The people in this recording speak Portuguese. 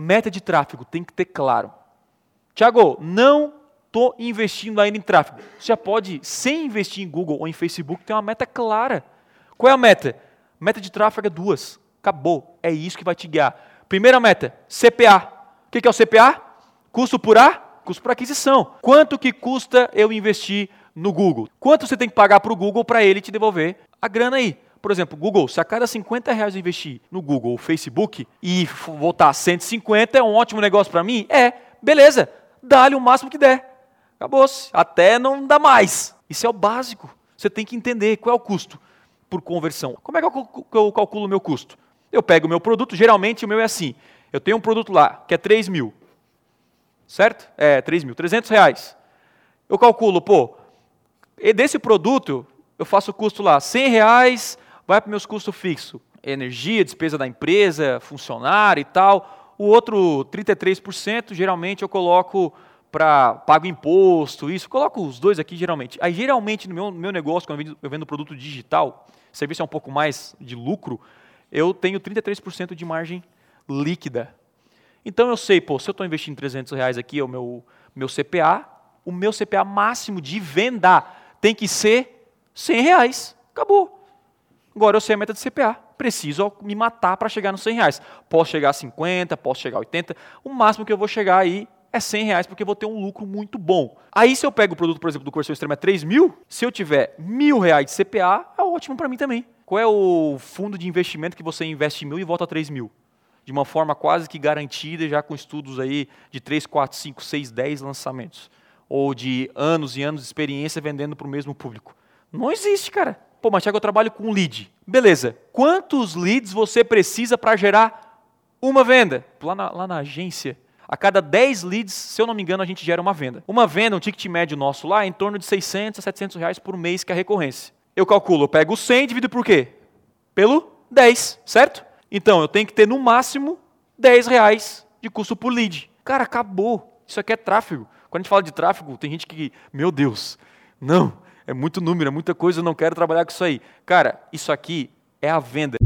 meta de tráfego tem que ter claro. Tiago, não estou investindo ainda em tráfego. Você já pode, sem investir em Google ou em Facebook, ter uma meta clara. Qual é a meta? Meta de tráfego é duas. Acabou. É isso que vai te guiar. Primeira meta, CPA. O que é o CPA? Custo por A? Custo por aquisição. Quanto que custa eu investir no Google? Quanto você tem que pagar para o Google para ele te devolver a grana aí? Por exemplo, Google, se a cada 50 reais eu investir no Google ou Facebook e voltar a 150, é um ótimo negócio para mim? É, beleza, dá-lhe o máximo que der. Acabou-se, até não dá mais. Isso é o básico. Você tem que entender qual é o custo por conversão. Como é que eu calculo o meu custo? Eu pego o meu produto, geralmente o meu é assim. Eu tenho um produto lá que é 3 mil. Certo? É, 3 mil, 300 reais. Eu calculo, pô, desse produto, eu faço o custo lá, 100 reais, vai para meus custos fixos. Energia, despesa da empresa, funcionário e tal. O outro 33%, geralmente eu coloco para pago imposto, isso. Coloco os dois aqui geralmente. Aí geralmente no meu, meu negócio, quando eu vendo, eu vendo produto digital, serviço é um pouco mais de lucro, eu tenho 33% de margem líquida. Então eu sei, pô, se eu estou investindo 300 reais aqui, é o meu, meu CPA, o meu CPA máximo de venda tem que ser 100 reais. Acabou. Agora eu sei a meta de CPA. Preciso me matar para chegar nos 100 reais. Posso chegar a 50, posso chegar a 80. O máximo que eu vou chegar aí é 100 reais, porque eu vou ter um lucro muito bom. Aí, se eu pego o produto, por exemplo, do Corsair Extremo é 3 mil, se eu tiver mil reais de CPA, é ótimo para mim também. Qual é o fundo de investimento que você investe mil e volta a 3 mil? De uma forma quase que garantida, já com estudos aí de 3, 4, 5, 6, 10 lançamentos. Ou de anos e anos de experiência vendendo para o mesmo público. Não existe, cara. Pô, mas Thiago, eu trabalho com lead. Beleza. Quantos leads você precisa para gerar uma venda? Lá na, lá na agência, a cada 10 leads, se eu não me engano, a gente gera uma venda. Uma venda, um ticket médio nosso lá, é em torno de 600 a 700 reais por mês que é a recorrência. Eu calculo, eu pego 100 e divido por quê? Pelo 10, certo? Então, eu tenho que ter no máximo 10 reais de custo por lead. Cara, acabou. Isso aqui é tráfego. Quando a gente fala de tráfego, tem gente que, meu Deus, não, é muito número, é muita coisa, eu não quero trabalhar com isso aí. Cara, isso aqui é a venda.